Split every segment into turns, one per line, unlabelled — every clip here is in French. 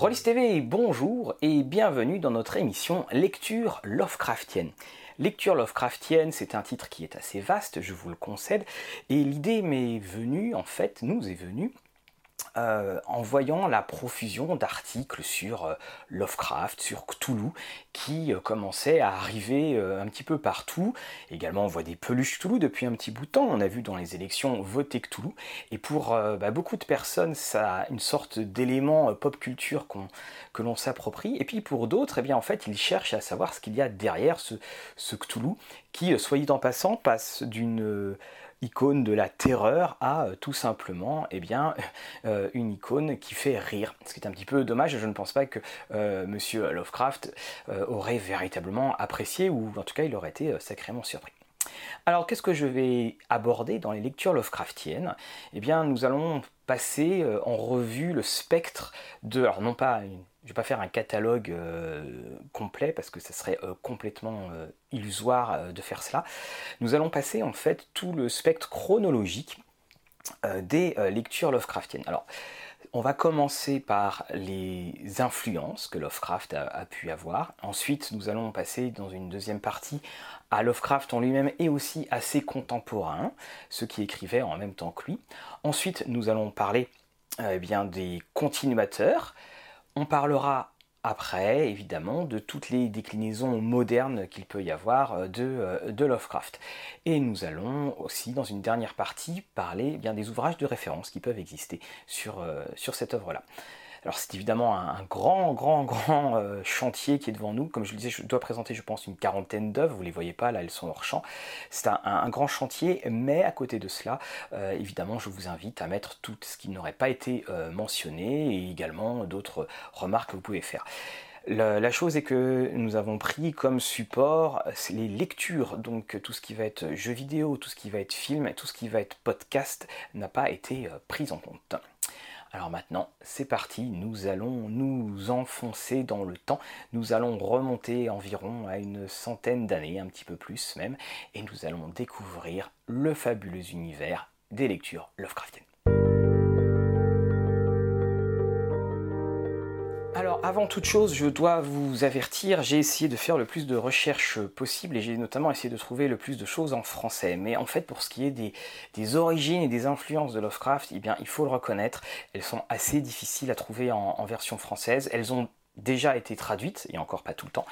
Rollis TV, bonjour et bienvenue dans notre émission Lecture Lovecraftienne. Lecture Lovecraftienne, c'est un titre qui est assez vaste, je vous le concède, et l'idée m'est venue, en fait, nous est venue euh, en voyant la profusion d'articles sur euh, Lovecraft, sur Cthulhu, qui euh, commençaient à arriver un petit peu partout. Également, on voit des peluches Cthulhu depuis un petit bout de temps. On a vu dans les élections voter Cthulhu. Et pour bah, beaucoup de personnes, ça a une sorte d'élément pop culture que l'on s'approprie. Et puis pour d'autres, eh bien, en fait, ils cherchent à savoir ce qu'il y a derrière ce, ce Cthulhu, qui, soyez en passant, passe d'une icône de la terreur à euh, tout simplement eh bien, euh, une icône qui fait rire. Ce qui est un petit peu dommage, je ne pense pas que euh, Monsieur Lovecraft aurait véritablement apprécié, ou en tout cas il aurait été sacrément surpris. Alors qu'est-ce que je vais aborder dans les lectures Lovecraftiennes? Eh bien nous allons passer en revue le spectre de, alors non pas une je ne vais pas faire un catalogue euh, complet parce que ça serait euh, complètement euh, illusoire de faire cela. Nous allons passer en fait tout le spectre chronologique des lectures Lovecraftiennes. Alors, on va commencer par les influences que Lovecraft a, pu avoir. Ensuite, nous allons passer dans une deuxième partie à Lovecraft en lui-même et aussi à ses contemporains, ceux qui écrivaient en même temps que lui. Ensuite, nous allons parler eh bien, des continuateurs, on parlera après, évidemment, de toutes les déclinaisons modernes qu'il peut y avoir euh, euh, de, Lovecraft. Et nous allons aussi, dans une dernière partie, parler bien, des ouvrages de référence qui peuvent exister sur, euh, sur cette œuvre-là. Alors c'est évidemment un, grand, grand, grand euh, chantier qui est devant nous. Comme je le disais, je dois présenter, je pense, une quarantaine d'œuvres. Vous les voyez pas, là, elles sont hors champ. C'est un, grand chantier, mais à côté de cela, euh, évidemment, je vous invite à mettre tout ce qui n'aurait pas été euh, mentionné et également d'autres remarques que vous pouvez faire. La, chose est que nous avons pris comme support les lectures, donc tout ce qui va être jeux vidéo, tout ce qui va être film, tout ce qui va être podcast n'a pas été pris en compte. Alors maintenant, c'est parti, nous allons nous enfoncer dans le temps, nous allons remonter environ à une centaine d'années, un petit peu plus même, et nous allons découvrir le fabuleux univers des lectures Lovecraftiennes. Avant toute chose, je dois vous avertir, j'ai essayé de faire le plus de recherches possible et j'ai notamment essayé de trouver le plus de choses en français. Mais en fait, pour ce qui est des, origines et des influences de Lovecraft, eh bien, il faut le reconnaître, elles sont assez difficiles à trouver en version française. Elles ont déjà été traduites, et encore pas tout le temps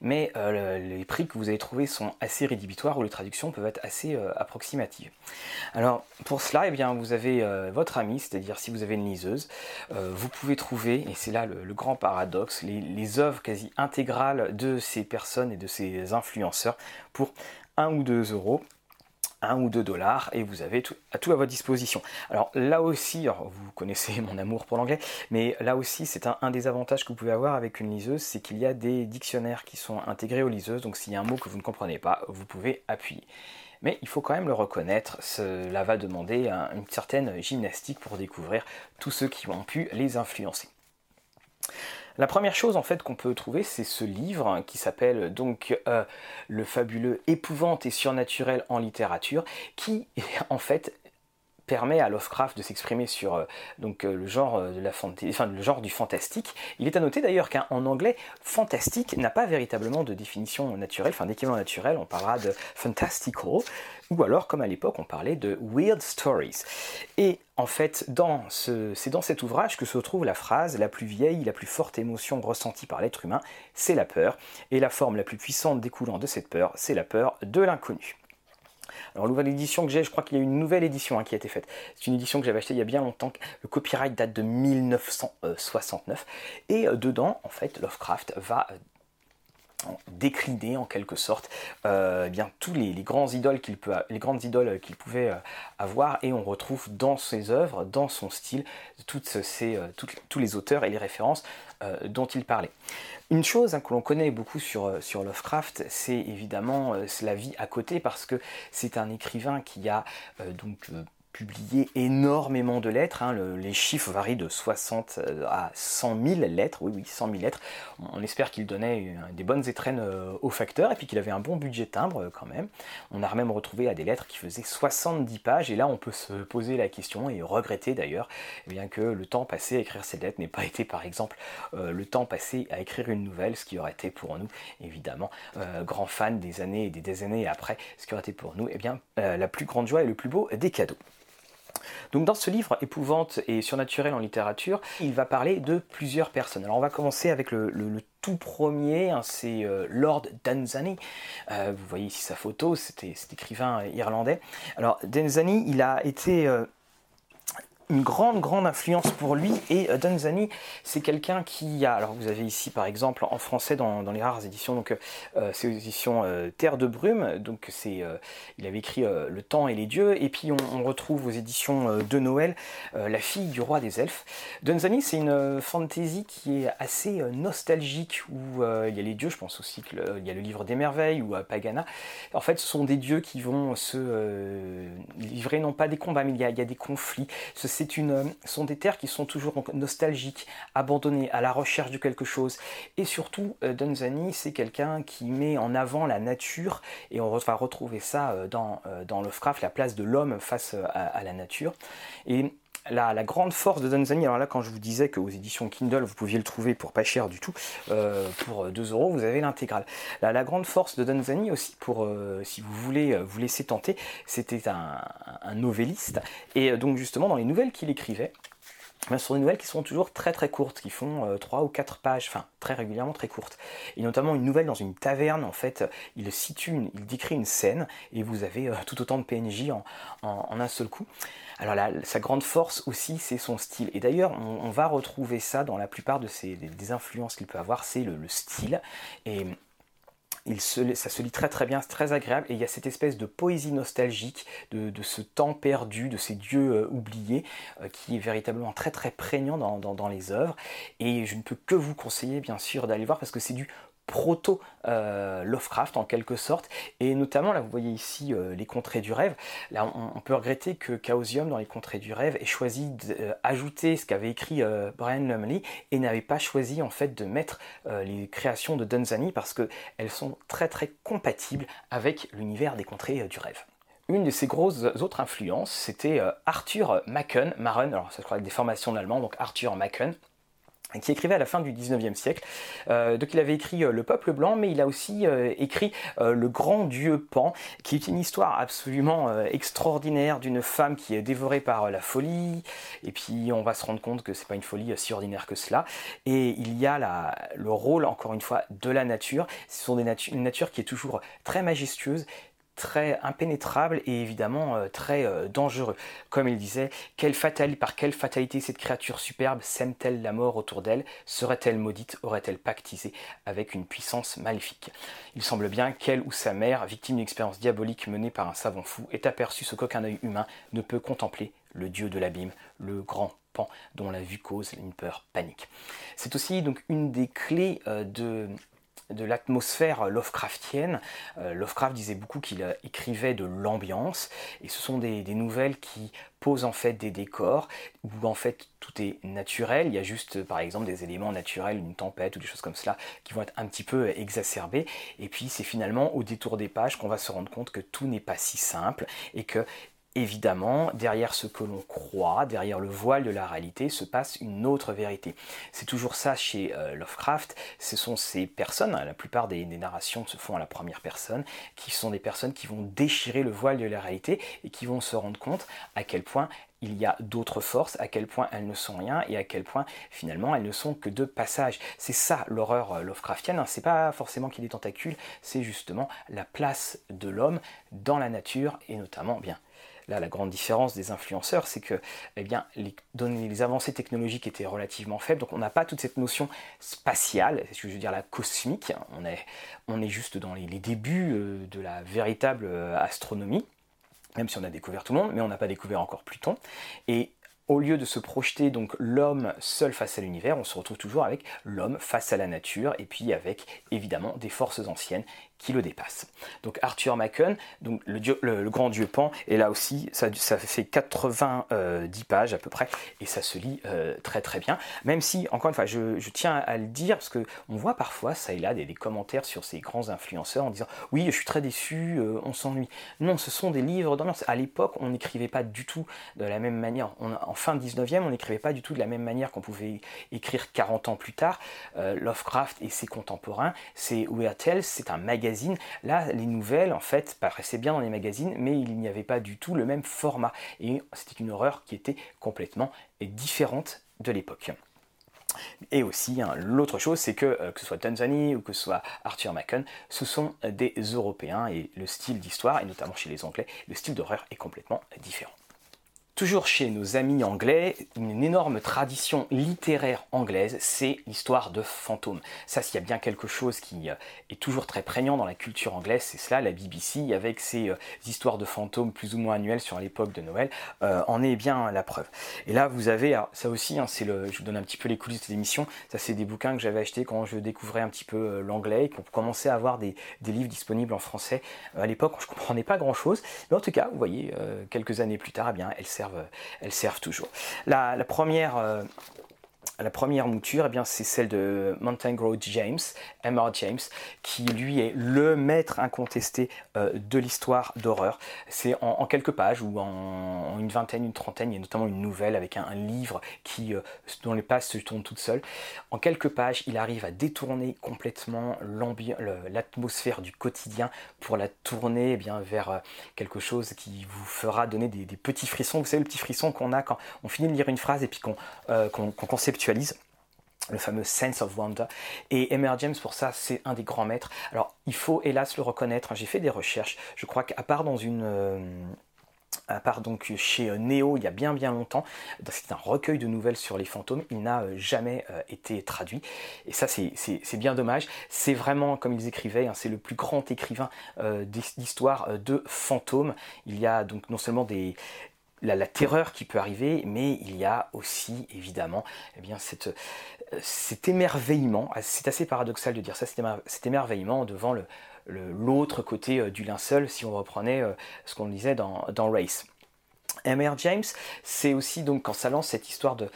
mais euh, les prix que vous avez trouvés sont assez rédhibitoires ou les traductions peuvent être assez euh, approximatives. Alors pour cela, eh bien, vous avez euh, votre ami, c'est-à-dire si vous avez une liseuse, vous pouvez trouver, et c'est là le, grand paradoxe, les, les œuvres quasi intégrales de ces personnes et de ces influenceurs pour 1 ou 2 euros 1 ou 2 dollars et vous avez tout à, tout à votre disposition. Alors là aussi, vous connaissez mon amour pour l'anglais, mais là aussi c'est un, des avantages que vous pouvez avoir avec une liseuse, c'est qu'il y a des dictionnaires qui sont intégrés aux liseuses, donc s'il y a un mot que vous ne comprenez pas, vous pouvez appuyer. Mais il faut quand même le reconnaître, cela va demander une certaine gymnastique pour découvrir tous ceux qui ont pu les influencer. La première chose en fait qu'on peut trouver, c'est ce livre qui s'appelle donc euh, Le fabuleux épouvante et surnaturel en littérature, qui en fait permet à Lovecraft de s'exprimer sur le, genre du fantastique. Il est à noter d'ailleurs qu'en anglais, fantastique n'a pas véritablement de définition naturelle, enfin d'équivalent naturel, on parlera de fantastical, ou alors comme à l'époque on parlait de weird stories. Et en fait, c'est dans cet ouvrage que se trouve la phrase la plus vieille, la plus forte émotion ressentie par l'être humain, c'est la peur, et la forme la plus puissante découlant de cette peur, c'est la peur de l'inconnu. Alors, nouvelle édition que j'ai, je crois qu'il y a une nouvelle édition hein, qui a été faite. C'est une édition que j'avais achetée il y a bien longtemps. Le copyright date de 1969. Et euh, dedans, en fait, Lovecraft va euh, décliner en quelque sorte euh, eh bien tous les, grands idoles qu'il peut les grandes idoles qu'il pouvait avoir et on retrouve dans ses œuvres dans son style toutes ces tous les auteurs et les références dont il parlait une chose hein, que l'on connaît beaucoup sur, euh, Lovecraft, c'est évidemment euh, la vie à côté, parce que c'est un écrivain qui a euh, donc publié énormément de lettres. Hein. les chiffres varient de 60 euh, à 100 000 lettres. Oui, oui, 100 000 lettres. On espère qu'il donnait des bonnes étrennes euh, aux facteurs et puis qu'il avait un bon budget timbre euh, quand même. On a même retrouvé des lettres qui faisaient 70 pages et là on peut se poser la question et regretter d'ailleurs eh bien que le temps passé à écrire ces lettres n'ait pas été par exemple le temps passé à écrire une nouvelle, ce qui aurait été pour nous évidemment grand fan des années et des années après, ce qui aurait été pour nous eh bien la plus grande joie et le plus beau des cadeaux. Donc dans ce livre Épouvante et surnaturel en littérature, il va parler de plusieurs personnes. Alors on va commencer avec le, tout premier, hein, c'est euh, Lord Danzani. Euh, vous voyez ici sa photo, c'était cet écrivain irlandais. Alors Danzani, il a été euh, une grande, grande influence pour lui. Et euh, Danzani, c'est quelqu'un qui a. Alors, vous avez ici, par exemple, en français, dans, les rares éditions, donc euh, c'est aux éditions euh, Terre de Brume. Donc, c'est, il avait écrit Le Temps et les Dieux. Et puis, on, retrouve aux éditions de Noël La fille du roi des elfes. Danzani, c'est une fantasy qui est assez nostalgique, où il y a les dieux, je pense aussi qu'il y a le livre des merveilles ou Pagana. En fait, ce sont des dieux qui vont se livrer, non pas des combats, mais il y a, des conflits. Ce une, euh, sont des terres qui sont toujours nostalgiques, abandonnées, à la recherche de quelque chose. Et surtout, euh, Dunzani, c'est quelqu'un qui met en avant la nature, et on va retrouver ça euh, dans, dans Lovecraft, la place de l'homme face à, la nature. La, grande force de Dunzani, alors là quand je vous disais qu'aux éditions Kindle vous pouviez le trouver pour pas cher du tout, pour 2 euros vous avez l'intégrale. La, grande force de Dunzani aussi, pour si vous voulez vous laisser tenter, c'était un, un, novelliste, et donc justement dans les nouvelles qu'il écrivait, ce sont des nouvelles qui sont toujours très très courtes, qui font 3 euh, ou 4 pages, enfin très régulièrement très courtes. Et notamment une nouvelle dans une taverne, en fait, il situe, il décrit une scène et vous avez euh, tout autant de PNJ en, un seul coup. Alors là, sa grande force aussi, c'est son style. Et d'ailleurs, on, va retrouver ça dans la plupart de ses, des, influences qu'il peut avoir, c'est le, le, style. Ça se lit très très bien, c'est très agréable. Et il y a cette espèce de poésie nostalgique de, ce temps perdu, de ces dieux euh, oubliés euh, qui est véritablement très très prégnant dans, les œuvres. Et je ne peux que vous conseiller bien sûr d'aller voir parce que c'est du proto euh, Lovecraft en quelque sorte. Et notamment là vous voyez ici euh, les contrées du rêve. Là on, peut regretter que Chaosium dans les contrées du rêve ait choisi d'ajouter ce qu'avait écrit euh, Brian Lumley et n'avait pas choisi en fait de mettre les créations de Dunzani parce que elles sont très très compatibles avec l'univers des contrées du rêve. Une de ses grosses autres influences, c'était Arthur Machen, Maren, alors ça je crois des formations d'allemand, donc Arthur Machen, qui écrivait à la fin du 19e siècle. Euh, donc il avait écrit euh, Le peuple blanc, mais il a aussi euh, écrit Le grand dieu Pan, qui est une histoire absolument extraordinaire d'une femme qui est dévorée par la folie, et puis on va se rendre compte que c'est pas une folie si ordinaire que cela. Et il y a le rôle, encore une fois, de la nature. Ce sont des une nature qui est toujours très majestueuse, très impénétrable et évidemment euh, très euh, dangereux. Comme il disait, quelle fatale, par quelle fatalité cette créature superbe sème-t-elle la mort autour d'elle? Serait-elle maudite? Aurait-elle pactisé avec une puissance maléfique? Il semble bien qu'elle ou sa mère, victime d'une expérience diabolique menée par un savant fou, ait aperçu ce qu'aucun œil humain ne peut contempler, le dieu de l'abîme, le grand pan dont la vue cause une peur panique. C'est aussi donc une des clés euh, de de l'atmosphère Lovecraftienne. Euh, Lovecraft disait beaucoup qu'il euh, écrivait de l'ambiance, et ce sont des, nouvelles qui posent en fait des décors où en fait tout est naturel. Il y a juste par exemple des éléments naturels, une tempête ou des choses comme cela qui vont être un petit peu exacerbés. Et puis c'est finalement au détour des pages qu'on va se rendre compte que tout n'est pas si simple et que évidemment, derrière ce que l'on croit, derrière le voile de la réalité, se passe une autre vérité. C'est toujours ça chez euh, Lovecraft. Ce sont ces personnes, hein, la plupart des, narrations se font à la première personne, qui sont des personnes qui vont déchirer le voile de la réalité et qui vont se rendre compte à quel point il y a d'autres forces, à quel point elles ne sont rien et à quel point finalement elles ne sont que de passage. C'est ça l'horreur euh, Lovecraftienne, hein. c'est pas forcément qu'il des tentacules, c'est justement la place de l'homme dans la nature et notamment bien Là, la grande différence des influenceurs, c'est que eh les, les avancées technologiques étaient relativement faibles, donc on n'a pas toute cette notion spatiale, je veux dire la cosmique, on est, juste dans les, débuts euh, de la véritable euh, astronomie, même si on a découvert tout le monde, mais on n'a pas découvert encore Pluton. Et au lieu de se projeter donc l'homme seul face à l'univers, on se retrouve toujours avec l'homme face à la nature et puis avec évidemment des forces anciennes qui le dépasse. Donc Arthur Machen, donc le, grand dieu Pan, et là aussi ça, fait 90 pages à peu près, et ça se lit euh, très très bien, même si, encore une fois, je, tiens à le dire, parce qu'on voit parfois ça et là des, commentaires sur ces grands influenceurs en disant oui je suis très déçu, euh, on s'ennuie. Non, ce sont des livres d'ambiance. À l'époque on n'écrivait pas du tout de la même manière, en fin 19e on n'écrivait pas du tout de la même manière qu'on pouvait écrire 40 ans plus tard. Euh, Lovecraft et ses contemporains, c'est Weird c'est un magazine Là, les nouvelles, en fait, paraissaient bien dans les magazines, mais il n'y avait pas du tout le même format. Et c'était une horreur qui était complètement différente de l'époque. Et aussi, hein, l'autre chose, c'est que euh, que ce soit Tanzanie ou que ce soit Arthur Machen, ce sont des Européens et le style d'histoire, et notamment chez les Anglais, le style d'horreur est complètement différent. Toujours chez nos amis anglais, une énorme tradition littéraire anglaise, c'est l'histoire de fantômes. Ça, s'il y a bien quelque chose qui euh, est toujours très prégnant dans la culture anglaise, c'est cela, la BBC, avec ses euh, histoires de fantômes plus ou moins annuelles sur l'époque de Noël, euh, en est bien la preuve. Et là, vous avez, ça aussi, hein, c'est le, je vous donne un petit peu les coulisses de l'émission, ça c'est des bouquins que j'avais achetés quand je découvrais un petit peu l'anglais, et qu'on commençait à avoir des, livres disponibles en français. à l'époque, je comprenais pas grand-chose, mais en tout cas, vous voyez, quelques années plus tard, eh bien, elles servent elles servent toujours. La, première euh, la première mouture, eh bien, c'est celle de Mountain Grove James, M.R. James, qui lui est le maître incontesté euh, de l'histoire d'horreur. C'est en, quelques pages ou en, une vingtaine, une trentaine, il y a notamment une nouvelle avec un, livre qui, euh, dont les pages se tournent toutes seules. En quelques pages, il arrive à détourner complètement l'atmosphère du quotidien pour la tourner eh bien, vers euh, quelque chose qui vous fera donner des, petits frissons. Vous savez, le petit frisson qu'on a quand on finit de lire une phrase et puis qu'on le fameux Sense of Wonder. Et Emer James, pour ça, c'est un des grands maîtres. Alors, il faut hélas le reconnaître, j'ai fait des recherches. Je crois qu'à part dans une. Euh, à part donc chez euh, Neo il y a bien bien longtemps, c'est un recueil de nouvelles sur les fantômes, il n'a euh, jamais été traduit. Et ça c'est bien dommage. C'est vraiment, comme ils écrivaient, hein, c'est le plus grand écrivain d'histoire de fantômes. Il y a donc non seulement des, la, terreur qui peut arriver, mais il y a aussi évidemment eh bien, cette, euh, cet émerveillement, ah, c'est assez paradoxal de dire ça, cet émerveillement devant l'autre côté euh, du linceul, si on reprenait euh, ce qu'on disait dans, dans Race. M.R. James, c'est aussi donc quand ça lance cette histoire de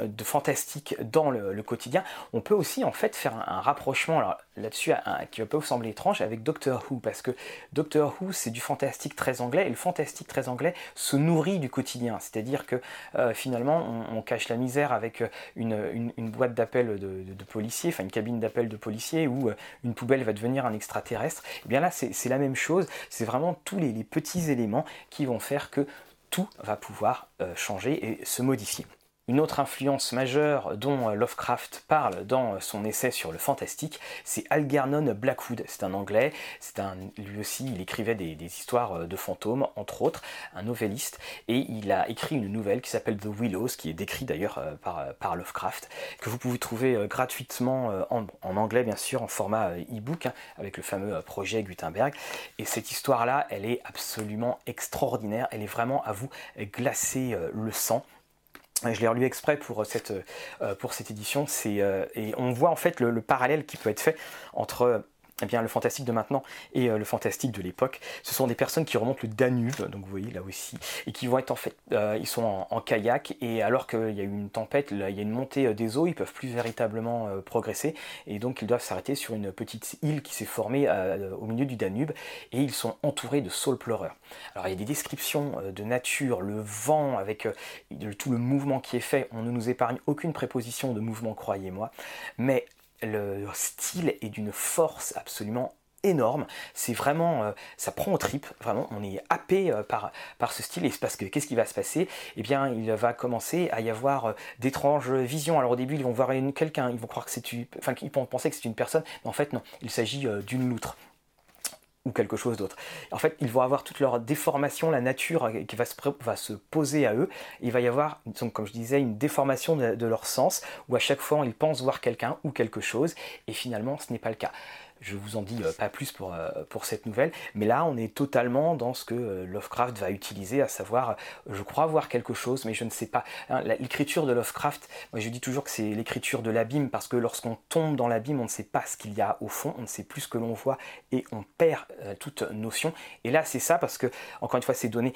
de fantastique dans le, quotidien, on peut aussi en fait faire un, rapprochement là-dessus qui peut vous sembler étrange avec Doctor Who parce que Doctor Who c'est du fantastique très anglais et le fantastique très anglais se nourrit du quotidien, c'est-à-dire que euh, finalement on, cache la misère avec euh, une, boîte d'appel de, policiers, enfin une cabine d'appel de policiers où euh, une poubelle va devenir un extraterrestre. Et eh bien là c'est la même chose, c'est vraiment tous les, petits éléments qui vont faire que tout va pouvoir changer et se modifier. Une autre influence majeure dont euh, Lovecraft parle dans son essai sur le fantastique, c'est Algernon Blackwood. C'est un anglais, c'est un, lui aussi il écrivait des, histoires euh, de fantômes, entre autres, un novelliste, et il a écrit une nouvelle qui s'appelle The Willows, qui est décrite d'ailleurs euh, par, par, Lovecraft, que vous pouvez trouver gratuitement en, anglais bien sûr, en format e-book, hein, avec le fameux projet Gutenberg. Et cette histoire-là, elle est absolument extraordinaire, elle est vraiment à vous glacer le sang. Je l'ai relu exprès pour cette, euh, pour cette édition. Euh, et on voit en fait le, parallèle qui peut être fait entre eh bien, le fantastique de maintenant et euh, le fantastique de l'époque, ce sont des personnes qui remontent le Danube, donc vous voyez là aussi, et qui vont être en fait, euh, ils sont en, kayak, et alors qu'il y a eu une tempête, il y a une montée euh, des eaux, ils peuvent plus véritablement progresser, et donc ils doivent s'arrêter sur une petite île qui s'est formée au milieu du Danube, et ils sont entourés de saules pleureurs. Alors il y a des descriptions de nature, le vent, avec tout le mouvement qui est fait, on ne nous épargne aucune préposition de mouvement, croyez-moi, mais le style est d'une force absolument énorme. C'est vraiment, euh, ça prend au trip, vraiment, on est happé euh, par, par ce style. Et parce que qu'est-ce qui va se passer? Eh bien, il va commencer à y avoir euh, d'étranges visions. Alors au début, ils vont voir quelqu'un, ils vont croire que c'est une, enfin, ils vont penser que c'est une personne, mais en fait non, il s'agit d'une loutre ou quelque chose d'autre. En fait, ils vont avoir toute leur déformation, la nature qui va se, poser à eux. Il va y avoir, donc, comme je disais, une déformation de, leur sens, où à chaque fois ils pensent voir quelqu'un ou quelque chose, et finalement ce n'est pas le cas. Je vous en dis pas plus pour, pour cette nouvelle, mais là on est totalement dans ce que Lovecraft va utiliser, à savoir, je crois voir quelque chose, mais je ne sais pas. Hein, l'écriture de Lovecraft, je dis toujours que c'est l'écriture de l'abîme, parce que lorsqu'on tombe dans l'abîme, on ne sait pas ce qu'il y a au fond, on ne sait plus ce que l'on voit, et on perd toute notion. Et là c'est ça, parce que, encore une fois, c'est donné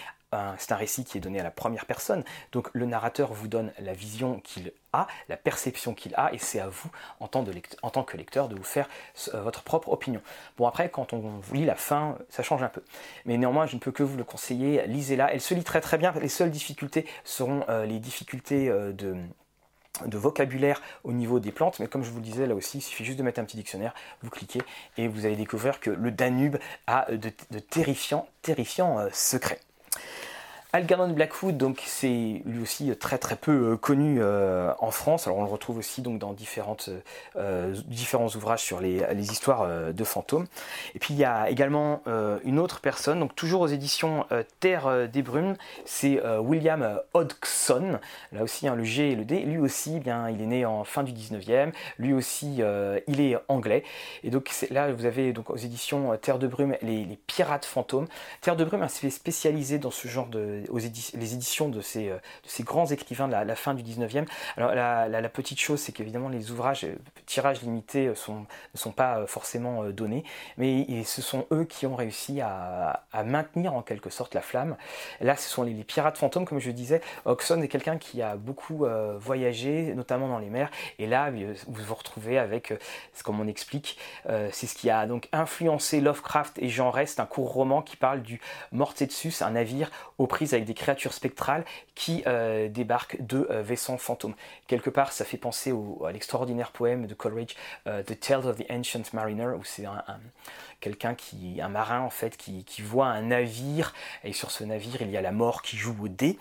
c'est un récit qui est donné à la première personne. Donc le narrateur vous donne la vision qu'il a, la perception qu'il a, et c'est à vous, en tant, que lecteur, de vous faire euh, votre propre opinion. Bon après, quand on vous lit la fin, ça change un peu. Mais néanmoins, je ne peux que vous le conseiller, lisez-la. Elle se lit très très bien. Les seules difficultés seront euh, les difficultés euh, de vocabulaire au niveau des plantes, mais comme je vous le disais là aussi, il suffit juste de mettre un petit dictionnaire, vous cliquez et vous allez découvrir que le Danube a de terrifiants, terrifiants secrets. Algernon Blackwood, donc c'est lui aussi très très peu euh, connu euh, en France. Alors on le retrouve aussi donc dans différentes, euh, différents ouvrages sur les, histoires de fantômes. Et puis il y a également une autre personne, donc toujours aux éditions Terre des Brumes, c'est William Hodgson. Là aussi hein, le G et le D. Lui aussi, eh bien il est né en fin du 19e. Lui aussi, il est anglais. Et donc là vous avez donc aux éditions Terre de Brume les, pirates fantômes. Terre de Brume s'est spécialisé dans ce genre de aux les éditions de ces, euh, de ces, grands écrivains de la, fin du 19e. Alors la, petite chose, c'est qu'évidemment les ouvrages euh, tirages limités euh, ne sont pas forcément donnés, mais ce sont eux qui ont réussi à, maintenir en quelque sorte la flamme. Là, ce sont les, pirates fantômes, comme je disais. Oxon est quelqu'un qui a beaucoup voyagé, notamment dans les mers, et là, vous vous retrouvez avec, comme on explique, c'est ce qui a donc influencé Lovecraft et Jean Rest, un court roman qui parle du Mortetsus, un navire aux prises avec des créatures spectrales qui euh, débarquent de euh, vaisseaux fantômes. Quelque part, ça fait penser à l'extraordinaire poème de Coleridge, euh, The Tales of the Ancient Mariner, où c'est un, quelqu'un qui, un marin en fait, qui, qui, voit un navire, et sur ce navire, il y a la mort qui joue au dé,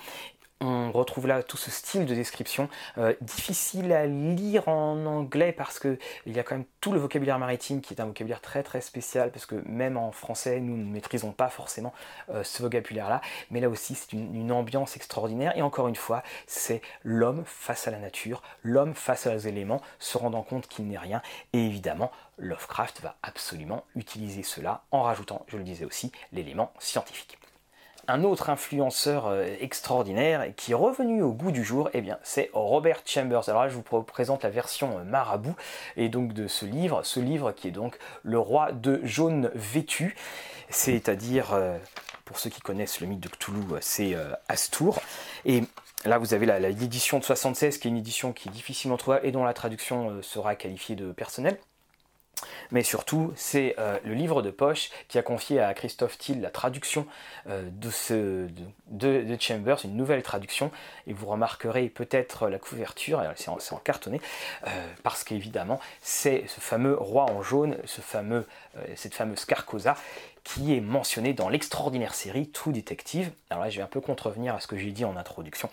on retrouve là tout ce style de description. Euh, difficile à lire en anglais parce que il y a quand même tout le vocabulaire maritime qui est un vocabulaire très très spécial parce que même en français nous ne maîtrisons pas forcément euh, ce vocabulaire là mais là aussi c'est une, ambiance extraordinaire. Et encore une fois c'est l'homme face à la nature l'homme face aux éléments se rendant compte qu'il n'est rien. Et évidemment Lovecraft va absolument utiliser cela en rajoutant je le disais aussi l'élément scientifique un autre influenceur euh, extraordinaire qui est revenu au goût du jour, eh c'est Robert Chambers. Alors je vous présente la version euh, marabout et donc de ce livre, ce livre qui est donc Le roi de jaune vêtu, c'est-à-dire, euh, pour ceux qui connaissent le mythe de Cthulhu, c'est Astour. Et Là, vous avez l'édition de 76, qui est une édition qui est difficilement trouvable et dont la traduction sera qualifiée de personnelle mais surtout c'est euh, le livre de poche qui a confié à Christophe Thiel la traduction euh, de, ce, de, Chambers, une nouvelle traduction, et vous remarquerez peut-être la couverture, c'est en, en, cartonné, euh, parce qu'évidemment c'est ce fameux roi en jaune, ce fameux, cette fameuse Carcosa qui est mentionné dans l'extraordinaire série True Detective. Alors là je vais un peu contrevenir à ce que j'ai dit en introduction,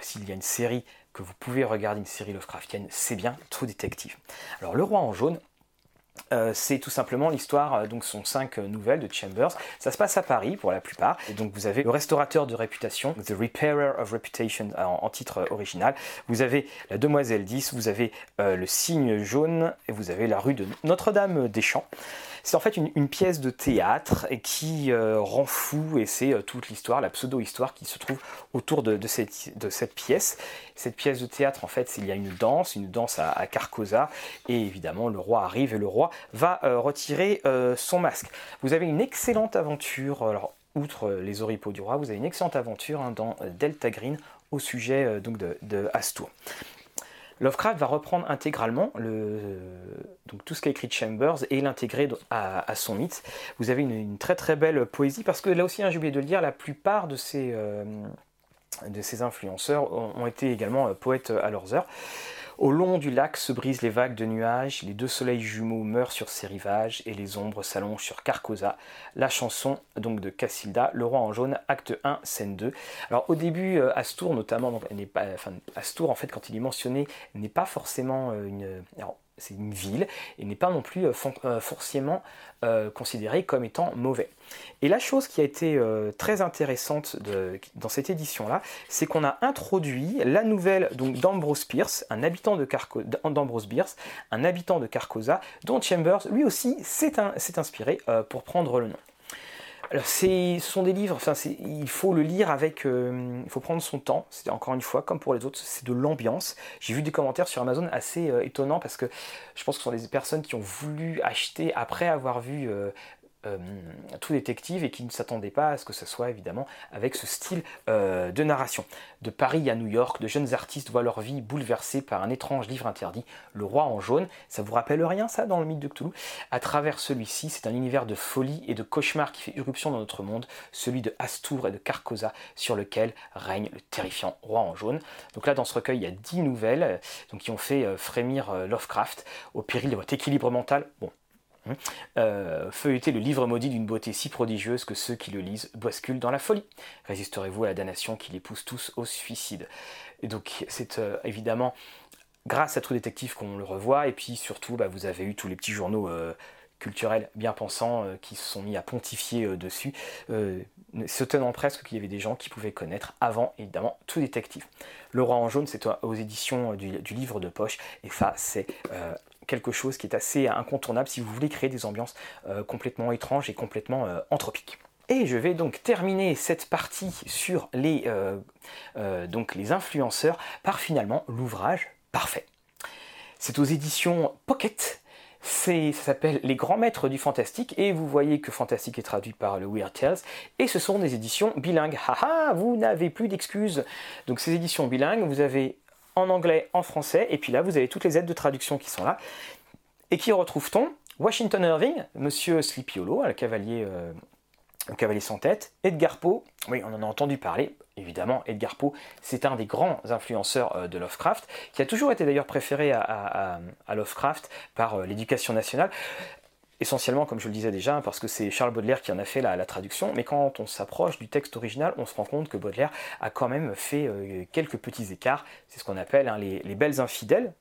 s'il y a une série que vous pouvez regarder, une série Lovecraftienne, c'est bien True Detective. Alors le roi en jaune, euh, c'est tout simplement l'histoire, euh, donc sont cinq euh, nouvelles de Chambers. Ça se passe à Paris pour la plupart. Donc vous avez le restaurateur de réputation, The Repairer of Reputation en, titre original. Vous avez la Demoiselle 10, vous avez le Cygne jaune et vous avez la rue de Notre-Dame des Champs. C'est en fait une, pièce de théâtre qui rend fou et c'est toute l'histoire, la pseudo-histoire qui se trouve autour de, cette, pièce. Cette pièce de théâtre, en fait, il y a une danse, une danse à, Carcosa et évidemment le roi arrive et le roi va euh, retirer son masque. Vous avez une excellente aventure, alors outre les oripeaux du roi, vous avez une excellente aventure hein, dans Delta Green au sujet donc de, de Astour. Lovecraft va reprendre intégralement tout ce qu'a écrit Chambers et l'intégrer à, son mythe. Vous avez une, très très belle poésie parce que là aussi, hein, j'ai oublié de le dire, la plupart de ces, euh, de ces influenceurs ont, été également euh, poètes à leurs heures. Au long du lac se brisent les vagues de nuages, les deux soleils jumeaux meurent sur ses rivages et les ombres s'allongent sur Carcosa. La chanson donc de Cassilda, Le Roi en jaune, acte 1, scène 2. Alors au début, euh, Astour notamment, n'est pas, enfin, Astour en fait quand il est mentionné n'est pas forcément euh, une... c'est une ville, et n'est pas non plus forcément considéré comme étant mauvais. Et la chose qui a été très intéressante dans cette édition-là, c'est qu'on a introduit la nouvelle d'Ambrose Pierce, un habitant de d'Ambrose Bierce, un habitant de Carcosa, dont Chambers lui aussi s'est inspiré pour prendre le nom. Alors, ce sont des livres, enfin, il faut le lire avec. Euh, il faut prendre son temps. C'est encore une fois, comme pour les autres, c'est de l'ambiance. J'ai vu des commentaires sur Amazon assez euh, étonnants parce que je pense que ce sont des personnes qui ont voulu acheter après avoir vu euh, euh, tout détective et qui ne s'attendait pas à ce que ce soit évidemment avec ce style euh, de narration. De Paris à New York, de jeunes artistes voient leur vie bouleversée par un étrange livre interdit, Le Roi en jaune. Ça vous rappelle rien ça dans le mythe de Cthulhu? À travers celui-ci, c'est un univers de folie et de cauchemar qui fait irruption dans notre monde, celui de Astour et de Carcosa sur lequel règne le terrifiant Roi en jaune. Donc là dans ce recueil il y a 10 nouvelles euh, qui ont fait frémir Lovecraft au péril de votre équilibre mental. Bon. Euh, feuilleter le livre maudit d'une beauté si prodigieuse que ceux qui le lisent basculent dans la folie. Résisterez-vous à la damnation qui les pousse tous au suicide. Et donc c'est euh, évidemment grâce à True Détective qu'on le revoit, et puis surtout bah, vous avez eu tous les petits journaux euh, culturels bien pensants qui se sont mis à pontifier dessus, se tenant presque qu'il y avait des gens qui pouvaient connaître avant évidemment True Détective. Le Roi en jaune, c'est aux éditions du, du, livre de poche, et ça c'est quelque chose qui est assez incontournable si vous voulez créer des ambiances euh, complètement étranges et complètement euh, anthropiques. Et je vais donc terminer cette partie sur les, euh, donc les influenceurs par finalement l'ouvrage parfait. C'est aux éditions Pocket. Ça s'appelle Les Grands Maîtres du Fantastique et vous voyez que Fantastique est traduit par le Weird Tales et ce sont des éditions bilingues. Haha, vous n'avez plus d'excuses. Donc ces éditions bilingues, vous avez en anglais, en français, et puis là vous avez toutes les aides de traduction qui sont là. Et qui retrouve-t-on Washington Irving, Monsieur Sleepy Hollow, le cavalier, euh, cavalier sans tête, Edgar Poe, oui on en a entendu parler, évidemment. Edgar Poe, c'est un des grands influenceurs euh, de Lovecraft, qui a toujours été d'ailleurs préféré à, Lovecraft par euh, l'éducation nationale essentiellement, comme je le disais déjà, parce que c'est Charles Baudelaire qui en a fait la, traduction, mais quand on s'approche du texte original, on se rend compte que Baudelaire a quand même fait euh, quelques petits écarts, c'est ce qu'on appelle hein, les, belles infidèles,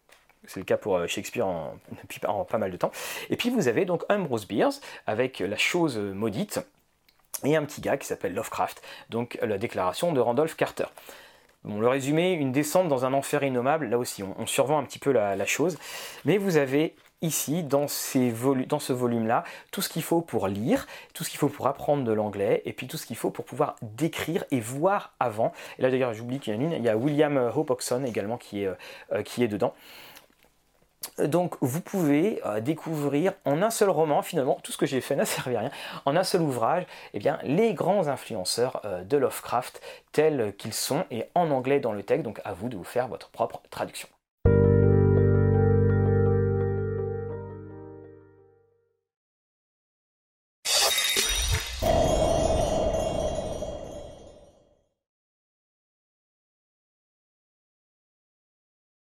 c'est le cas pour euh, Shakespeare en, depuis pas mal de temps. Et puis vous avez donc Ambrose Bierce avec La chose maudite et un petit gars qui s'appelle Lovecraft, donc la déclaration de Randolph Carter. Bon, le résumé, une descente dans un enfer innommable, là aussi on, on survend un petit peu la chose, mais vous avez ici, dans, dans ce volume-là, tout ce qu'il faut pour lire, tout ce qu'il faut pour apprendre de l'anglais, et puis tout ce qu'il faut pour pouvoir décrire et voir avant. Et là d'ailleurs, j'oublie qu'il y a une il y a William Hope Oxon également qui est, euh, qui est dedans. Donc vous pouvez euh, découvrir en un seul roman, finalement, tout ce que j'ai fait n'a servi à rien, en un seul ouvrage, eh bien, les grands influenceurs euh, de Lovecraft tels qu'ils sont, et en anglais dans le texte, donc à vous de vous faire votre propre traduction.